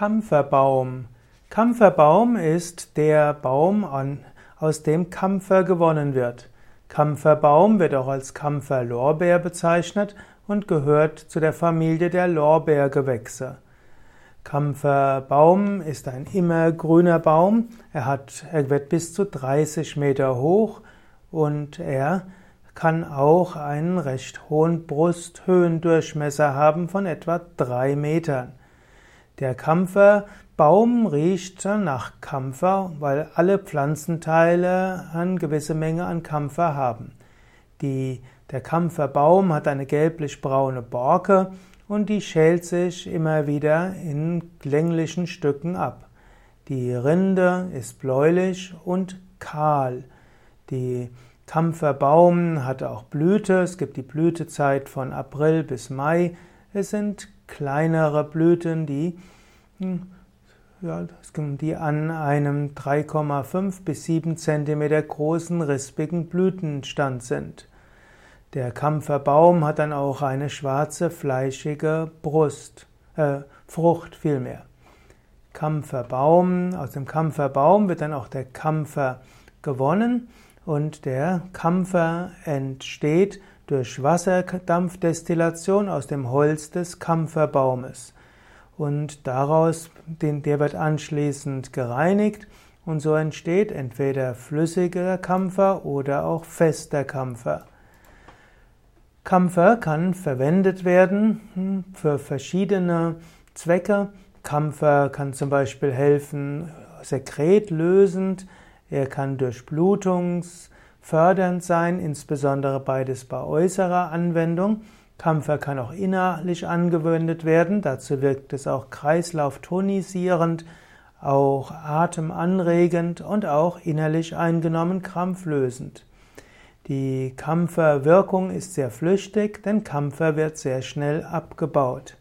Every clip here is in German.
Kampferbaum. Kampferbaum ist der Baum, aus dem Kampfer gewonnen wird. Kampferbaum wird auch als Kampferlorbeer bezeichnet und gehört zu der Familie der Lorbeergewächse. Kampferbaum ist ein immergrüner Baum. Er, hat, er wird bis zu 30 Meter hoch und er kann auch einen recht hohen Brusthöhendurchmesser haben von etwa drei Metern. Der Kampferbaum riecht nach Kampfer, weil alle Pflanzenteile eine gewisse Menge an Kampfer haben. Die, der Kampferbaum hat eine gelblich-braune Borke und die schält sich immer wieder in länglichen Stücken ab. Die Rinde ist bläulich und kahl. Die Kampferbaum hat auch Blüte. Es gibt die Blütezeit von April bis Mai. Es sind kleinere Blüten, die, ja, die an einem 3,5 bis 7 cm großen rispigen Blütenstand sind. Der Kampferbaum hat dann auch eine schwarze, fleischige Brust, äh, Frucht vielmehr. Kampferbaum, aus dem Kampferbaum wird dann auch der Kampfer gewonnen und der Kampfer entsteht durch Wasserdampfdestillation aus dem Holz des Kampferbaumes. Und daraus, den, der wird anschließend gereinigt und so entsteht entweder flüssiger Kampfer oder auch fester Kampfer. Kampfer kann verwendet werden hm, für verschiedene Zwecke. Kampfer kann zum Beispiel helfen, sekretlösend. Er kann Durchblutungs fördernd sein, insbesondere beides bei äußerer Anwendung. Kampfer kann auch innerlich angewendet werden, dazu wirkt es auch kreislauftonisierend, auch atemanregend und auch innerlich eingenommen krampflösend. Die Kampferwirkung ist sehr flüchtig, denn Kampfer wird sehr schnell abgebaut.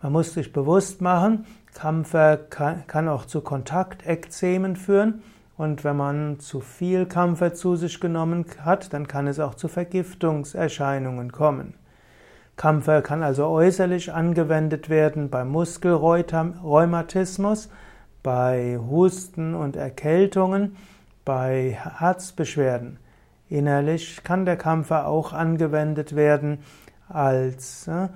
Man muss sich bewusst machen, Kampfer kann auch zu Kontaktekzemen führen und wenn man zu viel Kampfer zu sich genommen hat, dann kann es auch zu Vergiftungserscheinungen kommen. Kampfer kann also äußerlich angewendet werden bei Muskelrheumatismus, bei Husten und Erkältungen, bei Herzbeschwerden. Innerlich kann der Kampfer auch angewendet werden als äh,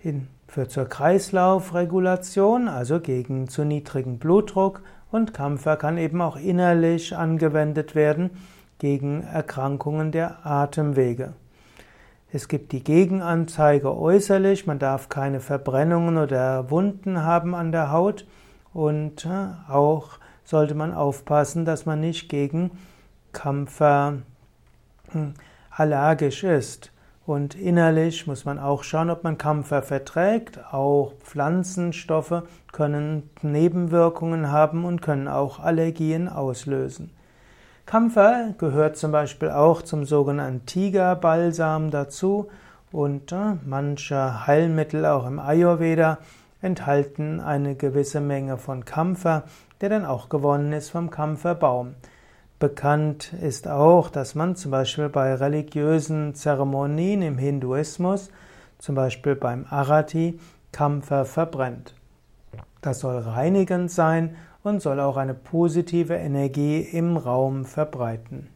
in, für zur Kreislaufregulation, also gegen zu niedrigen Blutdruck und Kampfer kann eben auch innerlich angewendet werden gegen Erkrankungen der Atemwege. Es gibt die Gegenanzeige äußerlich, man darf keine Verbrennungen oder Wunden haben an der Haut und äh, auch sollte man aufpassen, dass man nicht gegen Kampfer hm, allergisch ist. Und innerlich muss man auch schauen, ob man Kampfer verträgt. Auch Pflanzenstoffe können Nebenwirkungen haben und können auch Allergien auslösen. Kampfer gehört zum Beispiel auch zum sogenannten Tigerbalsam dazu und äh, manche Heilmittel auch im Ayurveda enthalten eine gewisse Menge von Kampfer, der dann auch gewonnen ist vom Kampferbaum. Bekannt ist auch, dass man zum Beispiel bei religiösen Zeremonien im Hinduismus, zum Beispiel beim Arati, Kampfer verbrennt. Das soll reinigend sein und soll auch eine positive Energie im Raum verbreiten.